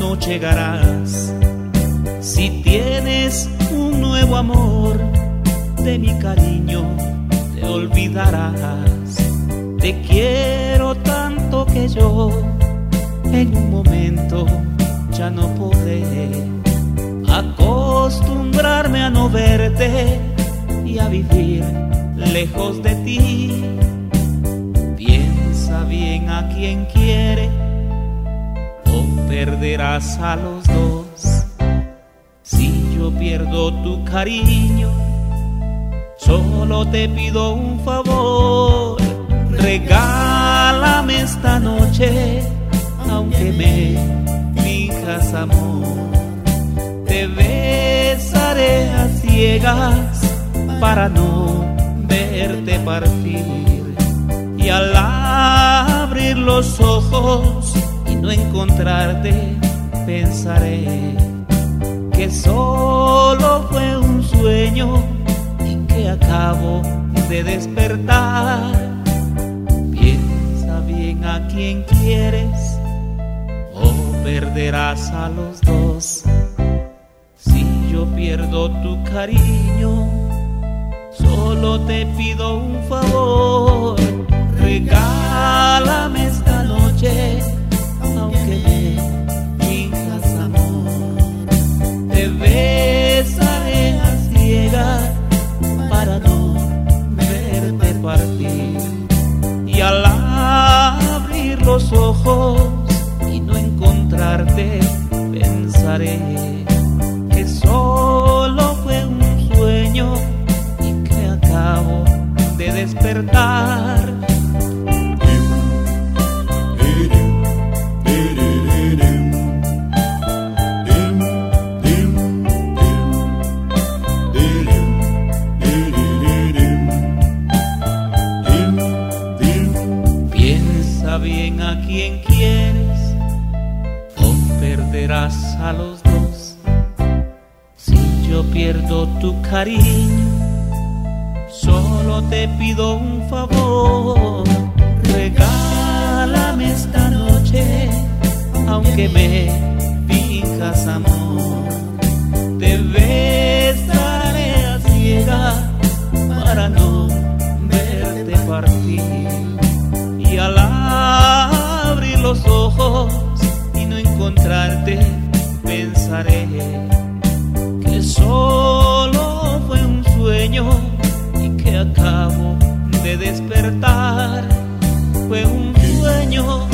no llegarás. Si tienes un nuevo amor de mi cariño, te olvidarás. Te quiero tanto que yo en un momento ya no podré acostumbrarme a no verte y a vivir lejos de ti. Piensa bien a quien quiere perderás a los dos. Si yo pierdo tu cariño, solo te pido un favor. Regálame esta noche, aunque me fijas amor. Te besaré a ciegas para no verte partir. Y al abrir los ojos no encontrarte, pensaré que solo fue un sueño y que acabo de despertar. Piensa bien a quien quieres o perderás a los dos. Si yo pierdo tu cariño, Solo te pido un favor, regálame esta y no encontrarte, pensaré que solo fue un sueño de despertar. Tu cariño. Solo te pido un favor, regálame esta noche, aunque me acabo de despertar. Fue un sueño,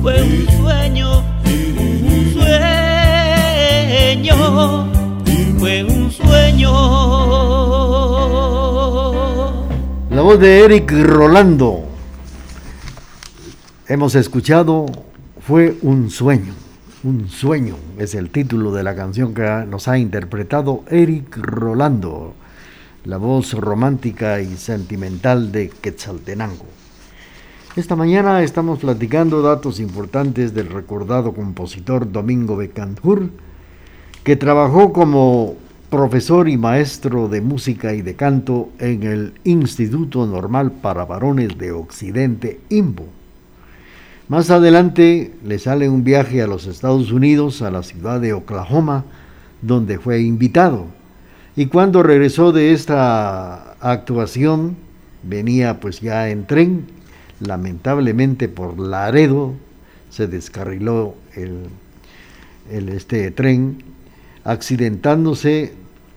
fue un sueño, un sueño, fue un sueño. La voz de Eric Rolando. Hemos escuchado Fue un sueño. Un sueño es el título de la canción que nos ha interpretado Eric Rolando la voz romántica y sentimental de Quetzaltenango. Esta mañana estamos platicando datos importantes del recordado compositor Domingo Becantur, que trabajó como profesor y maestro de música y de canto en el Instituto Normal para Varones de Occidente, IMBO. Más adelante le sale un viaje a los Estados Unidos, a la ciudad de Oklahoma, donde fue invitado y cuando regresó de esta actuación, venía pues ya en tren, lamentablemente por Laredo se descarriló el, este tren, accidentándose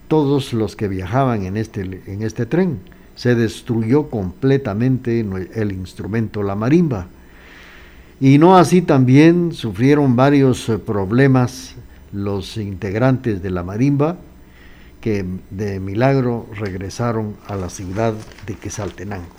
todos los que viajaban en este, en este tren. Se destruyó completamente el instrumento, la marimba. Y no así también sufrieron varios eh, problemas los integrantes de la marimba, que de milagro regresaron a la ciudad de Quesaltenango.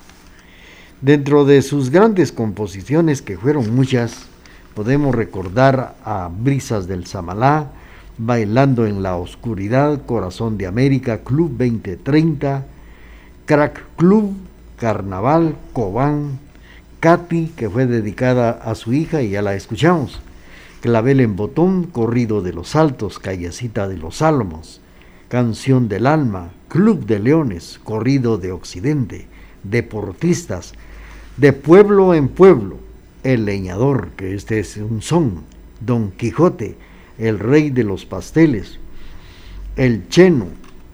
Dentro de sus grandes composiciones, que fueron muchas, podemos recordar a Brisas del Samalá, Bailando en la Oscuridad, Corazón de América, Club 2030, Crack Club, Carnaval, Cobán, Katy, que fue dedicada a su hija y ya la escuchamos, Clavel en Botón, Corrido de los Altos, Callecita de los Álamos, Canción del Alma, Club de Leones, Corrido de Occidente, Deportistas, de pueblo en pueblo, El Leñador, que este es un son, Don Quijote, el rey de los pasteles, el cheno,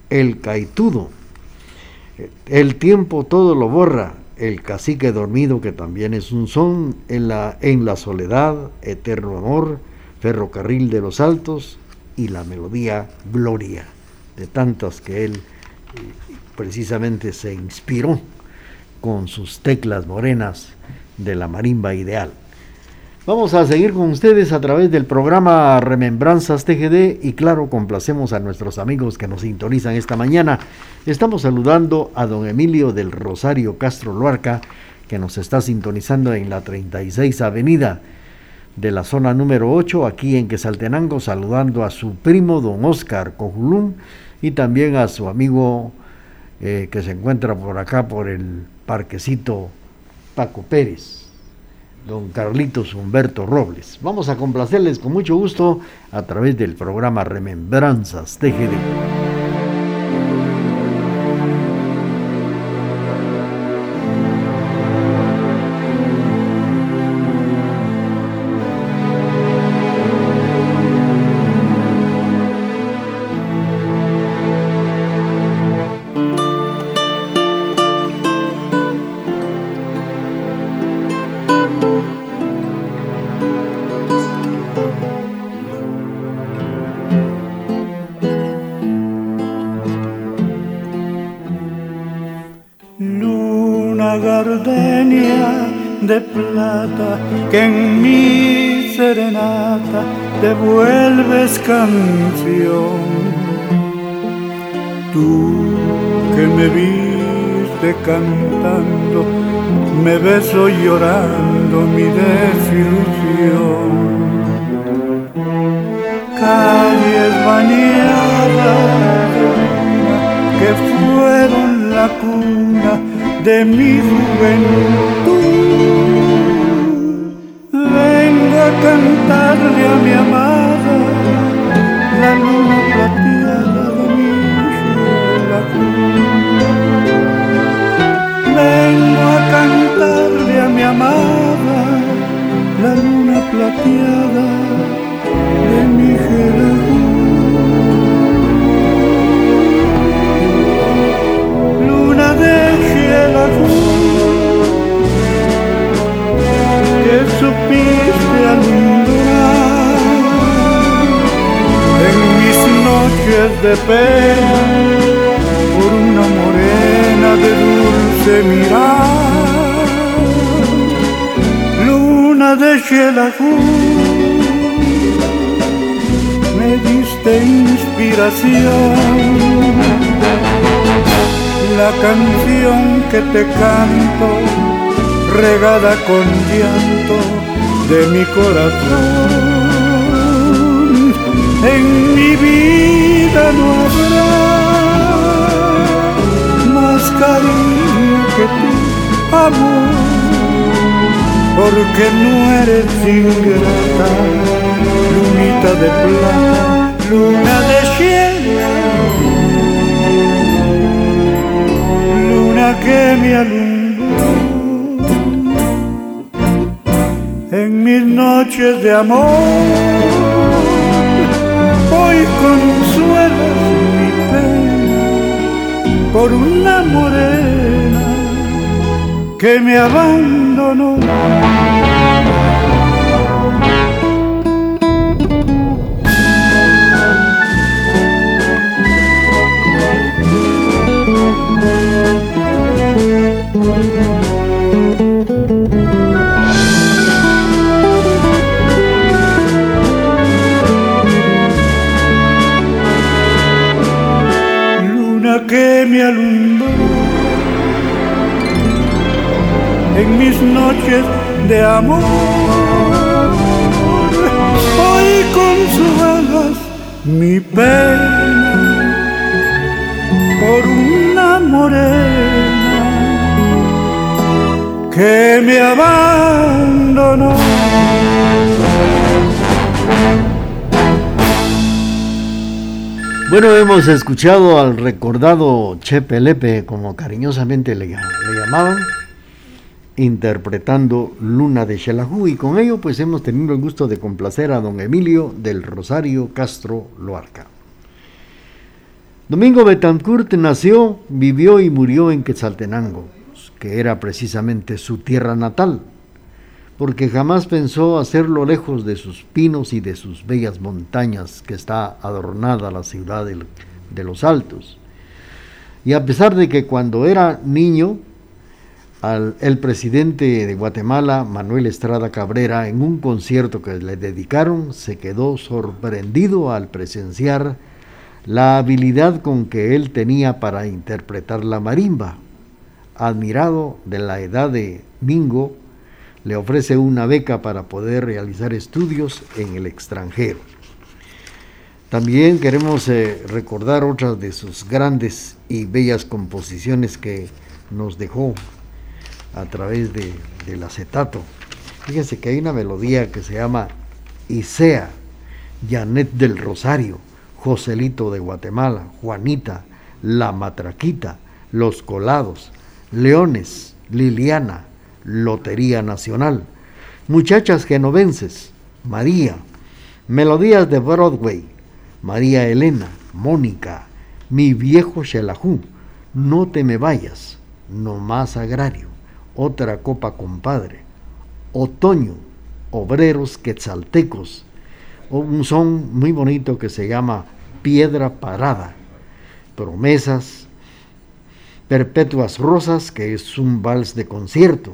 el caitudo, el tiempo todo lo borra, el cacique dormido que también es un son, en la, en la soledad, eterno amor, ferrocarril de los altos y la melodía Gloria, de tantas que él eh, precisamente se inspiró con sus teclas morenas de la marimba ideal. Vamos a seguir con ustedes a través del programa Remembranzas TGD y claro, complacemos a nuestros amigos que nos sintonizan esta mañana. Estamos saludando a don Emilio del Rosario Castro Luarca, que nos está sintonizando en la 36 Avenida de la zona número 8, aquí en Quesaltenango, saludando a su primo don Oscar Cojulum y también a su amigo eh, que se encuentra por acá, por el parquecito Paco Pérez don Carlitos Humberto Robles. Vamos a complacerles con mucho gusto a través del programa Remembranzas TGD. Beso llorando mi desilusión. Calles bañadas que fueron la cuna de mi juventud por una morena de dulce mirar, luna de Xelajú, me diste inspiración la canción que te canto regada con llanto de mi corazón. En mi vida no habrá más cariño que tu amor, porque no eres ingrata, lunita de plata, luna de cielo, luna que me alumbra en mis noches de amor. Por una morena que me abandonó. Amor. Hoy consuelas mi pena por una morena que me abandonó. Bueno, hemos escuchado al recordado Chepe Lepe, como cariñosamente le, llamaban, interpretando Luna de Xelajú y con ello pues hemos tenido el gusto de complacer a don Emilio del Rosario Castro Loarca. Domingo Betancourt nació, vivió y murió en Quetzaltenango, que era precisamente su tierra natal, porque jamás pensó hacerlo lejos de sus pinos y de sus bellas montañas que está adornada la ciudad de los Altos. Y a pesar de que cuando era niño, el presidente de Guatemala, Manuel Estrada Cabrera, en un concierto que le dedicaron, se quedó sorprendido al presenciar la habilidad con que él tenía para interpretar la marimba. Admirado de la edad de Mingo, le ofrece una beca para poder realizar estudios en el extranjero. También queremos eh, recordar otras de sus grandes y bellas composiciones que nos dejó a través de, del acetato. Fíjense que hay una melodía que se llama Isea, Janet del Rosario, Joselito de Guatemala, Juanita, La Matraquita, Los Colados, Leones, Liliana, Lotería Nacional, Muchachas Genovenses, María, Melodías de Broadway, María Elena, Mónica, Mi viejo Xelajú, No te me vayas, No más agrario, Otra copa compadre, Otoño, Obreros Quetzaltecos, un son muy bonito que se llama Piedra Parada, Promesas, Perpetuas Rosas, que es un vals de concierto,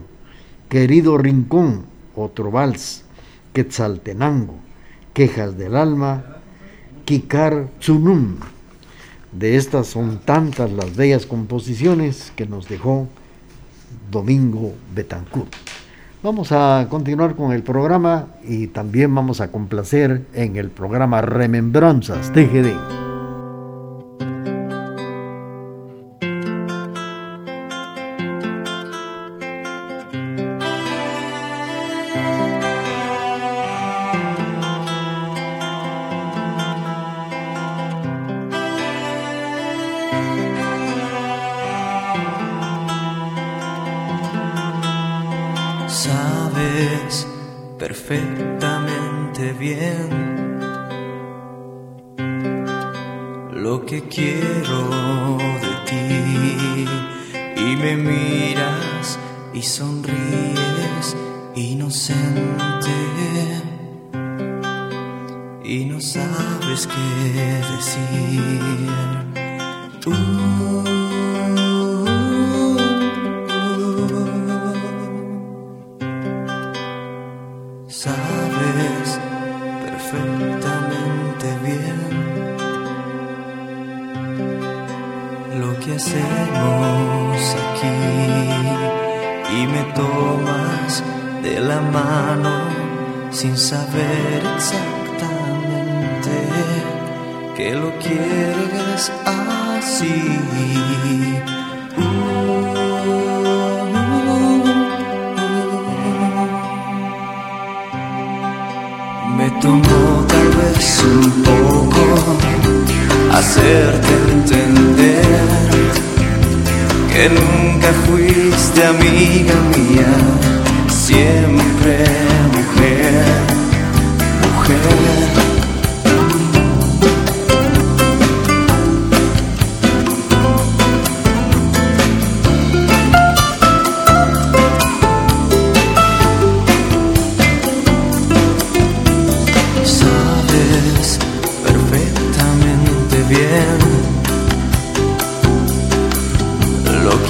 Querido Rincón, otro vals, Quetzaltenango, Quejas del Alma, Kikar Tsunum. De estas son tantas las bellas composiciones que nos dejó Domingo Betancourt. Vamos a continuar con el programa y también vamos a complacer en el programa Remembranzas TGD. que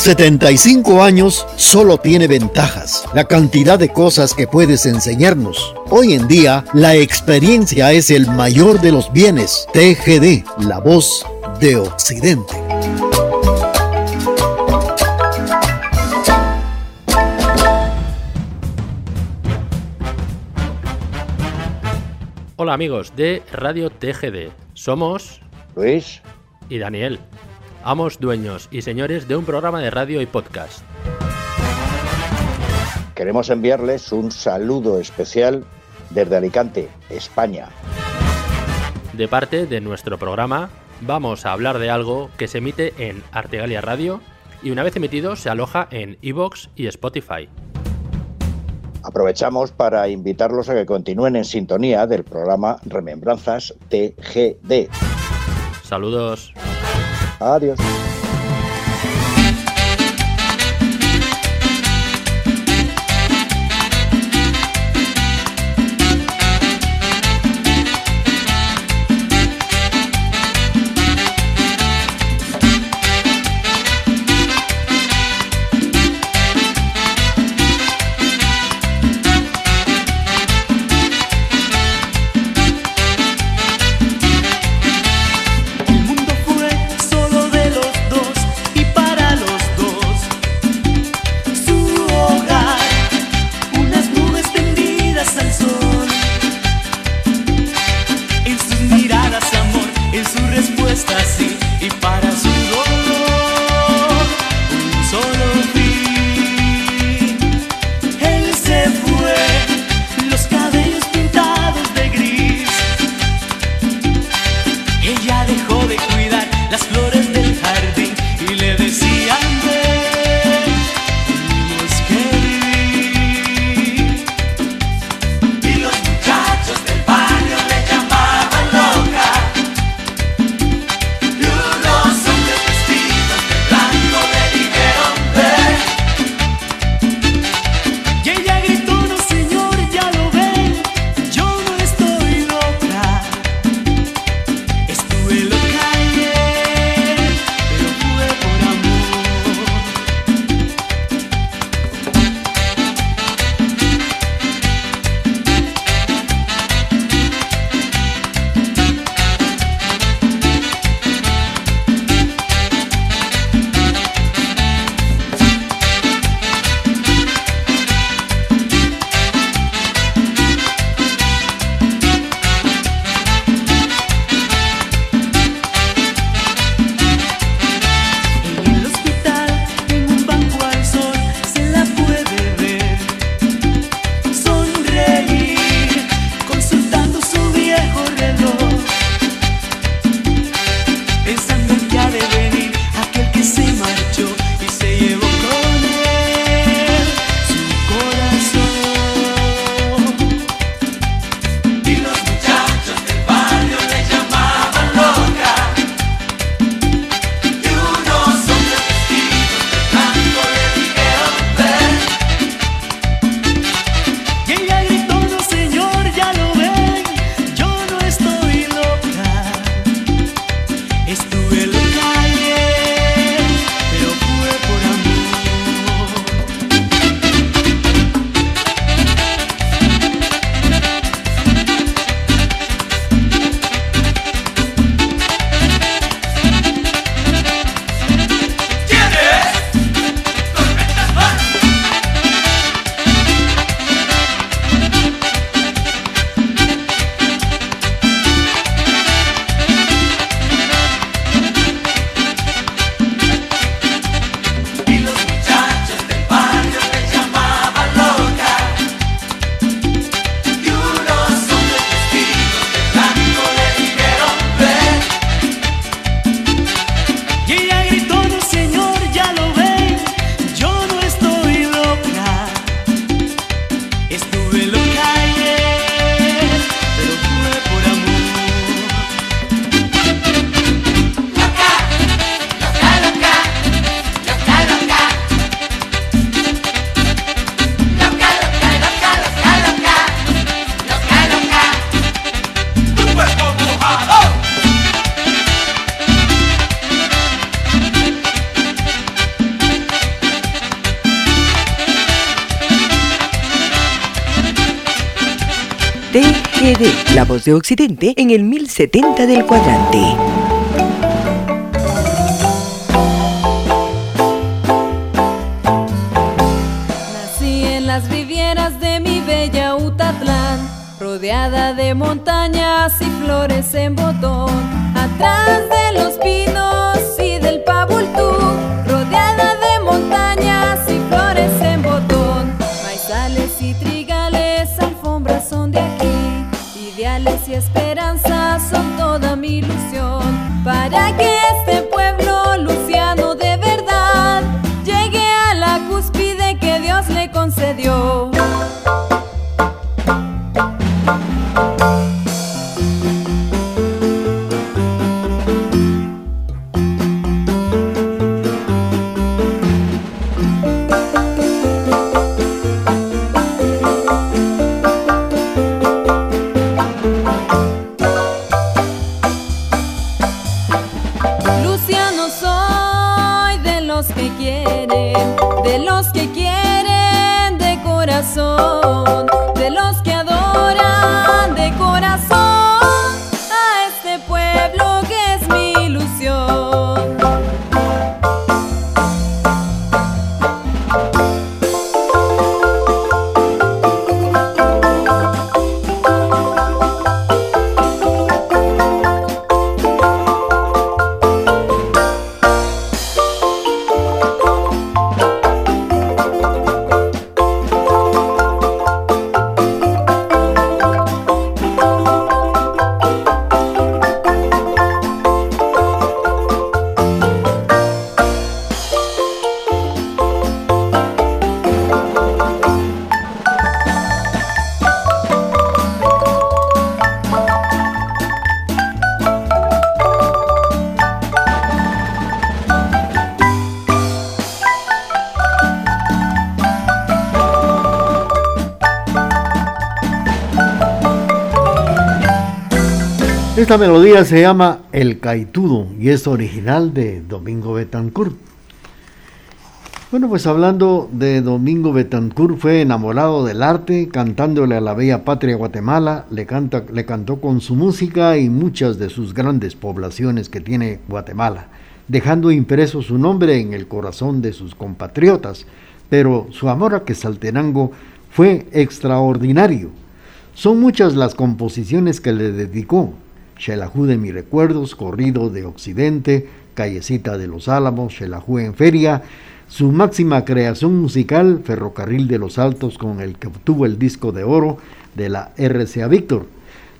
75 años solo tiene ventajas. La cantidad de cosas que puedes enseñarnos. Hoy en día, la experiencia es el mayor de los bienes. TGD, la voz de Occidente. Hola amigos de Radio TGD. Somos Luis, y Daniel, amos, dueños y señores de un programa de radio y podcast. queremos enviarles un saludo especial desde Alicante, España. De parte de nuestro programa, vamos a hablar de algo que se emite en Artegalia Radio y una vez emitido se aloja en iVoox y Spotify. Aprovechamos para invitarlos a que continúen en sintonía del programa Remembranzas TGD. Saludos. Adiós. La voz de Occidente en el 1070 del cuadrante. Nací en las rivieras de mi bella Utatlán, rodeada de montañas y flores en botón, atrás de los pinos Esta melodía se llama El Caitudo y es original de Domingo Betancourt. Bueno, pues hablando de Domingo Betancourt, fue enamorado del arte, cantándole a la bella patria Guatemala, le, canta, le cantó con su música y muchas de sus grandes poblaciones que tiene Guatemala, dejando impreso su nombre en el corazón de sus compatriotas, pero su amor a Quesaltenango fue extraordinario. Son muchas las composiciones que le dedicó, Xelajú de mis recuerdos, Corrido de Occidente, Callecita de los Álamos, Xelajú en Feria, su máxima creación musical, Ferrocarril de los Altos, con el que obtuvo el disco de oro de la RCA Víctor.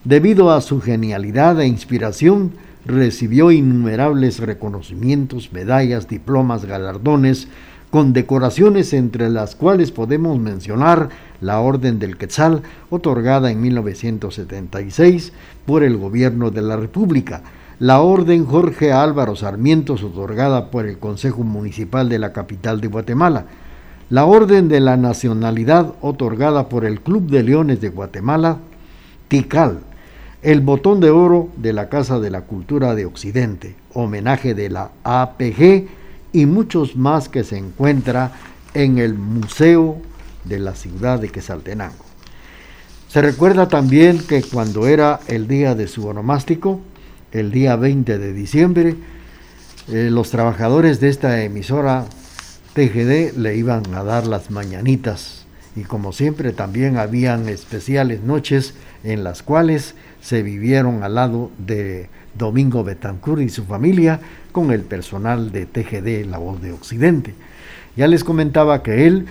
Debido a su genialidad e inspiración, recibió innumerables reconocimientos, medallas, diplomas, galardones, condecoraciones entre las cuales podemos mencionar la Orden del Quetzal, otorgada en 1976 por el Gobierno de la República, la Orden Jorge Álvaro Sarmientos, otorgada por el Consejo Municipal de la capital de Guatemala, la Orden de la Nacionalidad, otorgada por el Club de Leones de Guatemala, TICAL, el Botón de Oro de la Casa de la Cultura de Occidente, homenaje de la APG, y muchos más que se encuentra en el Museo de la ciudad de Quesaltenango. Se recuerda también que cuando era el día de su onomástico, el día 20 de diciembre, eh, los trabajadores de esta emisora TGD le iban a dar las mañanitas y como siempre también habían especiales noches en las cuales se vivieron al lado de Domingo Betancourt y su familia con el personal de TGD La Voz de Occidente. Ya les comentaba que él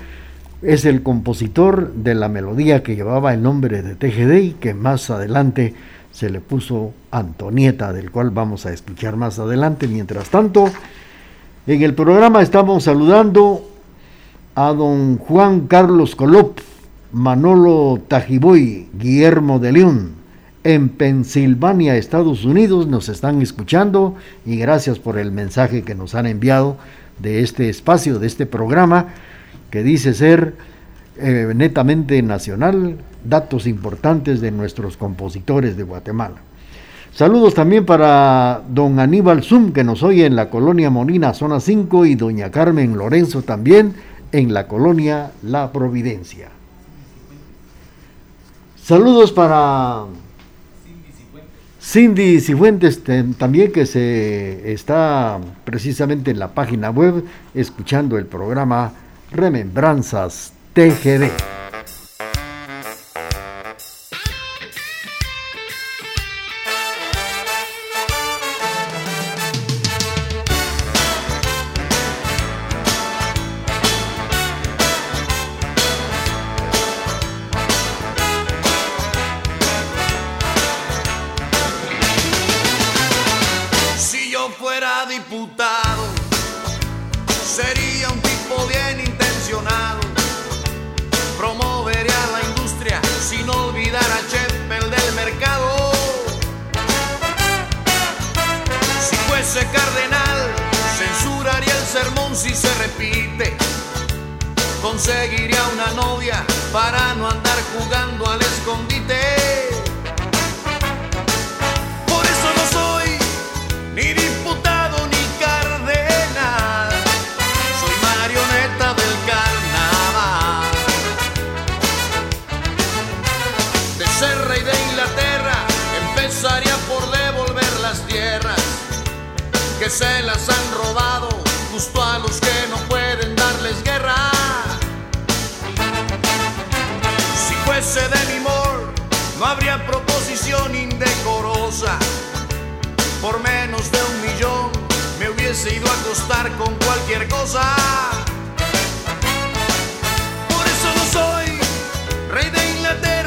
es el compositor de la melodía que llevaba el nombre de TGD y que más adelante se le puso Antonieta, del cual vamos a escuchar más adelante. Mientras tanto, en el programa estamos saludando a don Juan Carlos Colop, Manolo Tajiboy, Guillermo de León, en Pensilvania, Estados Unidos, nos están escuchando y gracias por el mensaje que nos han enviado de este espacio, de este programa que dice ser eh, netamente nacional, datos importantes de nuestros compositores de Guatemala. Saludos también para don Aníbal Zum, que nos oye en la colonia Molina, zona 5, y doña Carmen Lorenzo también en la colonia La Providencia. Saludos para Cindy Cifuentes también que se está precisamente en la página web escuchando el programa Remembranzas TGD. ser rey de Inglaterra, empezaría por devolver las tierras que se las han robado justo a los que no pueden darles guerra. Si fuese de Limor, no habría proposición indecorosa. Por menos de un millón me hubiese ido a acostar con cualquier cosa. Por eso no soy rey de Inglaterra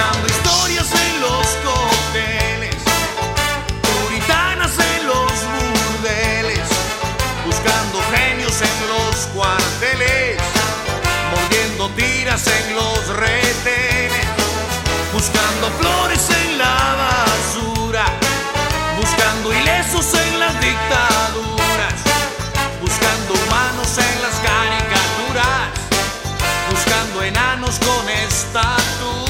contando historias en los cócteles, puritanas en los burdeles, buscando genios en los cuarteles, mordiendo tiras en los retenes, buscando flores en la basura, buscando ilesos en las dictaduras, buscando humanos en las caricaturas, buscando enanos con estatus.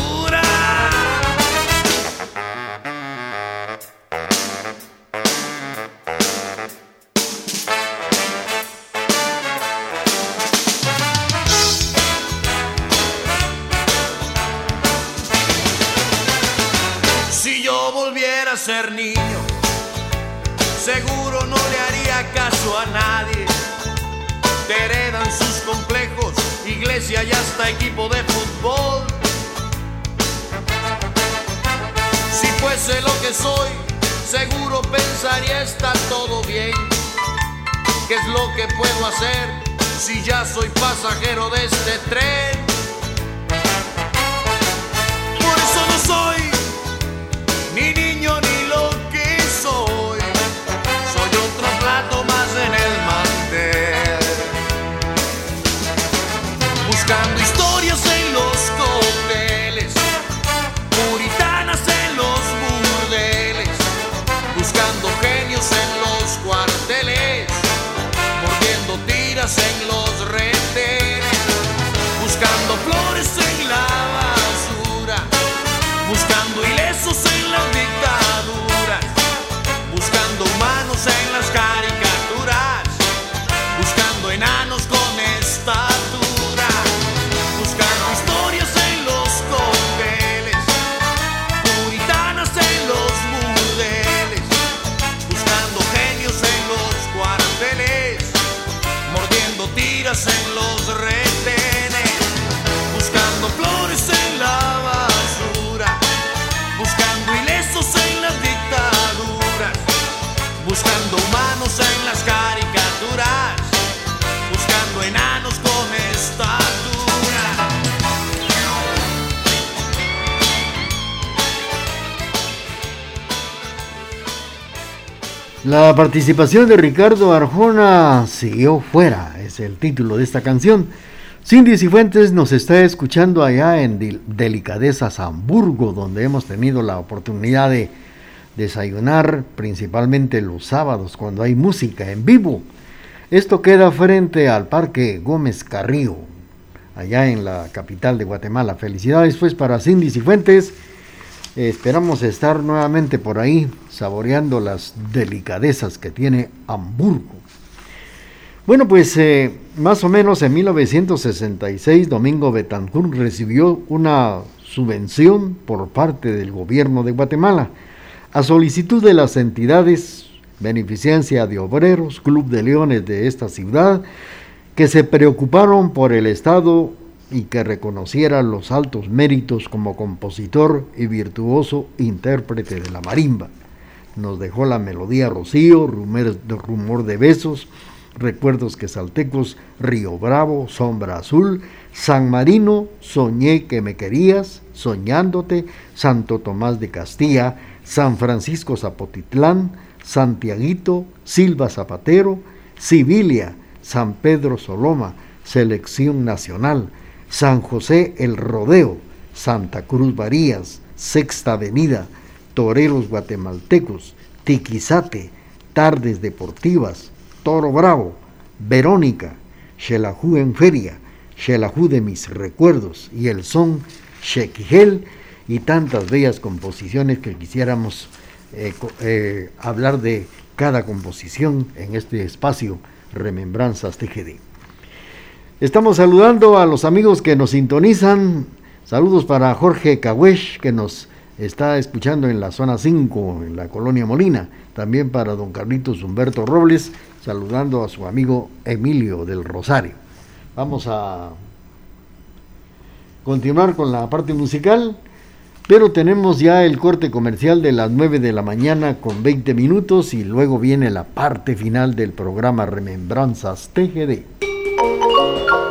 niño, seguro no le haría caso a nadie. Te heredan sus complejos, iglesia y hasta equipo de fútbol. Si fuese lo que soy, seguro pensaría está todo bien. ¿Qué es lo que puedo hacer si ya soy pasajero de este tren? Por eso no soy ni niño ni buscando historias en los cócteles, puritanas en los burdeles, buscando genios en los cuarteles, mordiendo tiras en los La participación de Ricardo Arjona siguió fuera, es el título de esta canción. Cindy Cifuentes nos está escuchando allá en Delicadezas Hamburgo, donde hemos tenido la oportunidad de desayunar, principalmente los sábados, cuando hay música en vivo. Esto queda frente al Parque Gómez Carrillo, allá en la capital de Guatemala. Felicidades pues para Cindy Cifuentes Esperamos estar nuevamente por ahí saboreando las delicadezas que tiene Hamburgo. Bueno, pues eh, más o menos en 1966 Domingo Betancourt recibió una subvención por parte del gobierno de Guatemala a solicitud de las entidades Beneficencia de Obreros, Club de Leones de esta ciudad, que se preocuparon por el Estado y que reconociera los altos méritos como compositor y virtuoso intérprete de la marimba. Nos dejó la melodía Rocío, rumor de besos, recuerdos que saltecos, Río Bravo, Sombra Azul, San Marino, Soñé que me querías, Soñándote, Santo Tomás de Castilla, San Francisco Zapotitlán, Santiaguito, Silva Zapatero, Sibilia, San Pedro Soloma, Selección Nacional, San José El Rodeo, Santa Cruz Varías, Sexta Avenida, Toreros Guatemaltecos, Tiquizate, Tardes Deportivas, Toro Bravo, Verónica, Xelajú en Feria, Xelajú de mis recuerdos y el son Shequigel y tantas bellas composiciones que quisiéramos eh, eh, hablar de cada composición en este espacio Remembranzas TGD. Estamos saludando a los amigos que nos sintonizan. Saludos para Jorge Cahuesh, que nos está escuchando en la zona 5, en la colonia Molina. También para don Carlitos Humberto Robles, saludando a su amigo Emilio del Rosario. Vamos a continuar con la parte musical. Pero tenemos ya el corte comercial de las 9 de la mañana con 20 minutos y luego viene la parte final del programa Remembranzas TGD.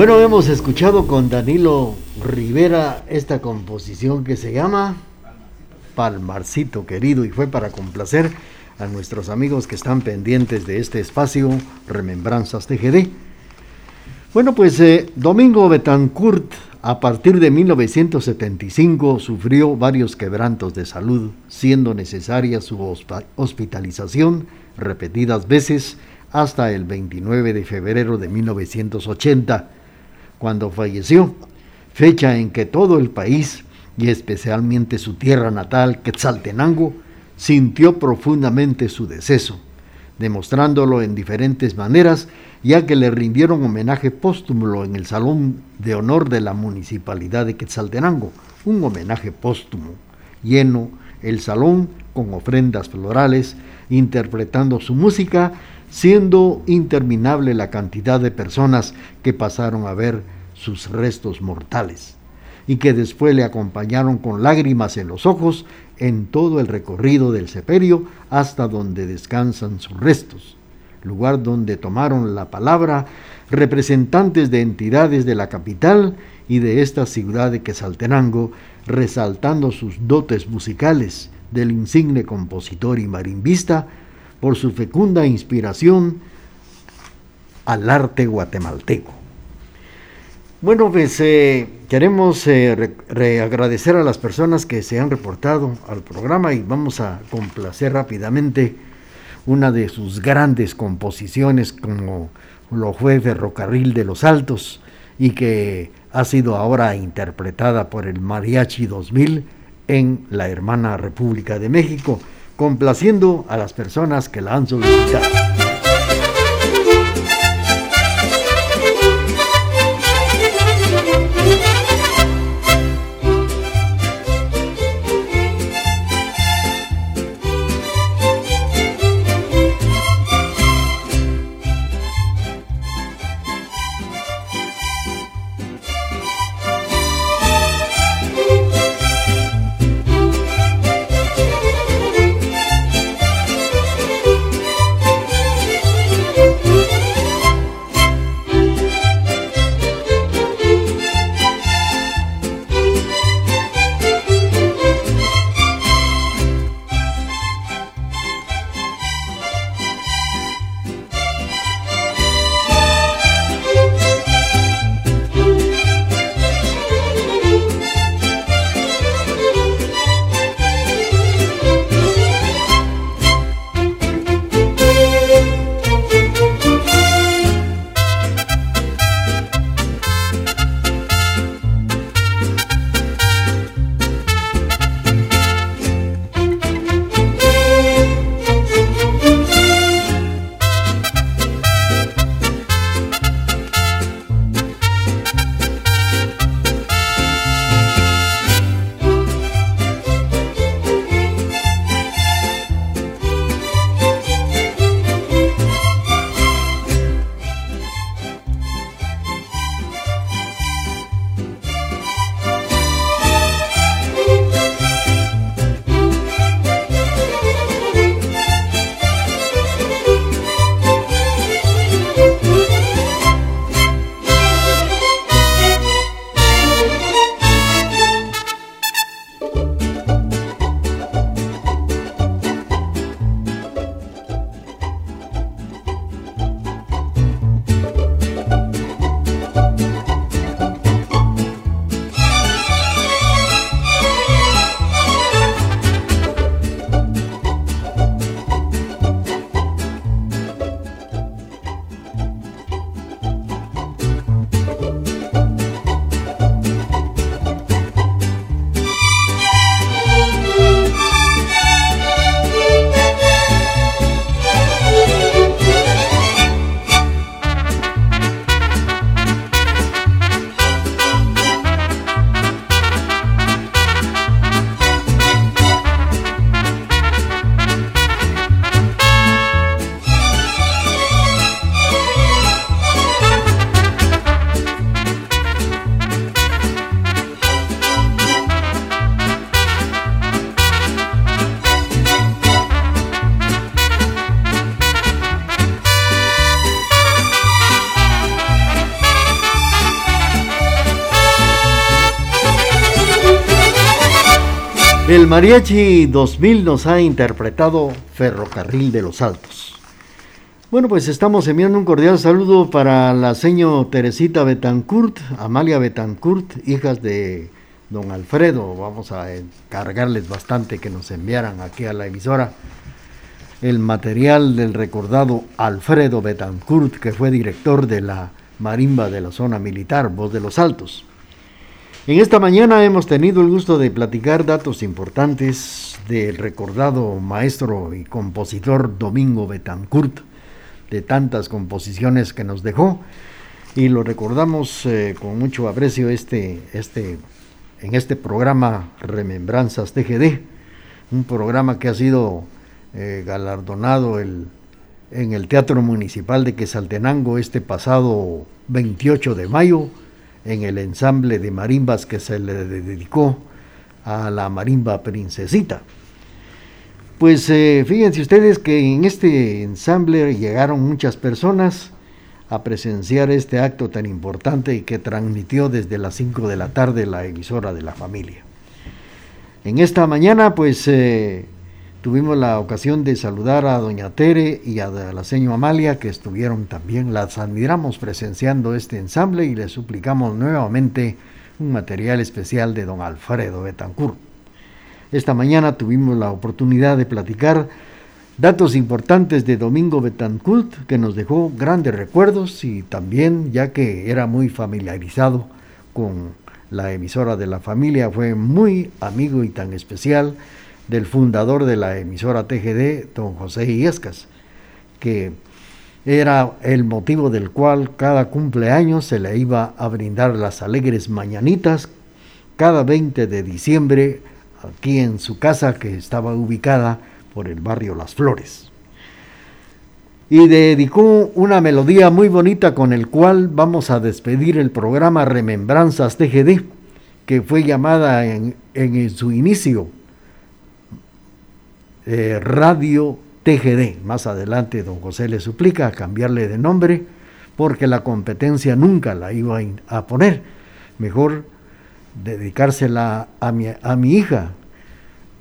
Bueno, hemos escuchado con Danilo Rivera esta composición que se llama Palmarcito querido y fue para complacer a nuestros amigos que están pendientes de este espacio Remembranzas TGD. Bueno, pues eh, Domingo Betancourt a partir de 1975 sufrió varios quebrantos de salud, siendo necesaria su hospitalización repetidas veces hasta el 29 de febrero de 1980 cuando falleció, fecha en que todo el país, y especialmente su tierra natal, Quetzaltenango, sintió profundamente su deceso, demostrándolo en diferentes maneras, ya que le rindieron homenaje póstumo en el Salón de Honor de la Municipalidad de Quetzaltenango, un homenaje póstumo, lleno el salón con ofrendas florales, interpretando su música siendo interminable la cantidad de personas que pasaron a ver sus restos mortales y que después le acompañaron con lágrimas en los ojos en todo el recorrido del seperio hasta donde descansan sus restos, lugar donde tomaron la palabra representantes de entidades de la capital y de esta ciudad de Quesaltenango, resaltando sus dotes musicales del insigne compositor y marimbista, por su fecunda inspiración al arte guatemalteco. Bueno, pues eh, queremos eh, a las personas que se han reportado al programa y vamos a complacer rápidamente una de sus grandes composiciones como lo fue Ferrocarril de los Altos y que ha sido ahora interpretada por el Mariachi 2000 en la hermana República de México complaciendo a las personas que la han solicitado. Mariachi 2000 nos ha interpretado Ferrocarril de los Altos. Bueno, pues estamos enviando un cordial saludo para la señora Teresita Betancourt, Amalia Betancourt, hijas de don Alfredo. Vamos a encargarles bastante que nos enviaran aquí a la emisora el material del recordado Alfredo Betancourt, que fue director de la marimba de la zona militar, Voz de los Altos. En esta mañana hemos tenido el gusto de platicar datos importantes del recordado maestro y compositor Domingo Betancourt, de tantas composiciones que nos dejó, y lo recordamos eh, con mucho aprecio este, este, en este programa Remembranzas TGD, un programa que ha sido eh, galardonado el, en el Teatro Municipal de Quesaltenango este pasado 28 de mayo en el ensamble de marimbas que se le dedicó a la marimba princesita. Pues eh, fíjense ustedes que en este ensamble llegaron muchas personas a presenciar este acto tan importante y que transmitió desde las 5 de la tarde la emisora de la familia. En esta mañana pues eh, Tuvimos la ocasión de saludar a doña Tere y a la señora Amalia, que estuvieron también, las admiramos presenciando este ensamble y les suplicamos nuevamente un material especial de don Alfredo Betancourt. Esta mañana tuvimos la oportunidad de platicar datos importantes de Domingo Betancourt, que nos dejó grandes recuerdos y también, ya que era muy familiarizado con la emisora de la familia, fue muy amigo y tan especial del fundador de la emisora TGD, don José Iescas, que era el motivo del cual cada cumpleaños se le iba a brindar las alegres mañanitas cada 20 de diciembre aquí en su casa que estaba ubicada por el barrio Las Flores. Y dedicó una melodía muy bonita con el cual vamos a despedir el programa Remembranzas TGD, que fue llamada en, en su inicio eh, Radio TGD. Más adelante don José le suplica cambiarle de nombre porque la competencia nunca la iba a poner. Mejor dedicársela a mi, a mi hija,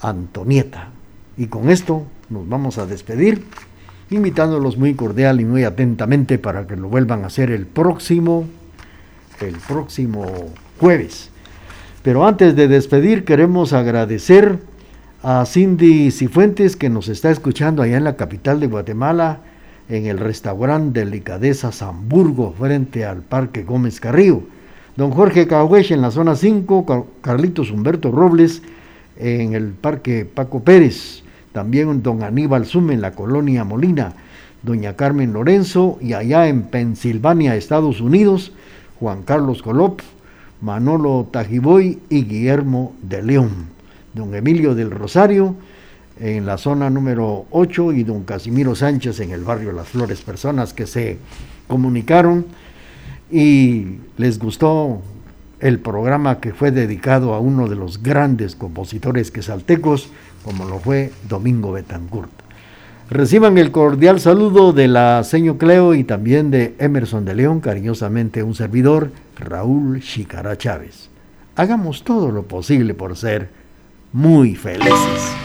Antonieta. Y con esto nos vamos a despedir, invitándolos muy cordial y muy atentamente para que lo vuelvan a hacer el próximo, el próximo jueves. Pero antes de despedir queremos agradecer a Cindy Cifuentes que nos está escuchando allá en la capital de Guatemala, en el restaurante Delicadeza Hamburgo, frente al Parque Gómez Carrillo. Don Jorge Cahueche en la zona 5, Carlitos Humberto Robles en el Parque Paco Pérez, también don Aníbal Sume en la colonia Molina, doña Carmen Lorenzo y allá en Pensilvania, Estados Unidos, Juan Carlos Colop, Manolo Tajiboy y Guillermo de León don Emilio del Rosario en la zona número 8 y don Casimiro Sánchez en el barrio Las Flores, personas que se comunicaron y les gustó el programa que fue dedicado a uno de los grandes compositores quesaltecos, como lo fue Domingo Betancourt. Reciban el cordial saludo de la señor Cleo y también de Emerson de León, cariñosamente un servidor, Raúl Chicara Chávez. Hagamos todo lo posible por ser muy felices.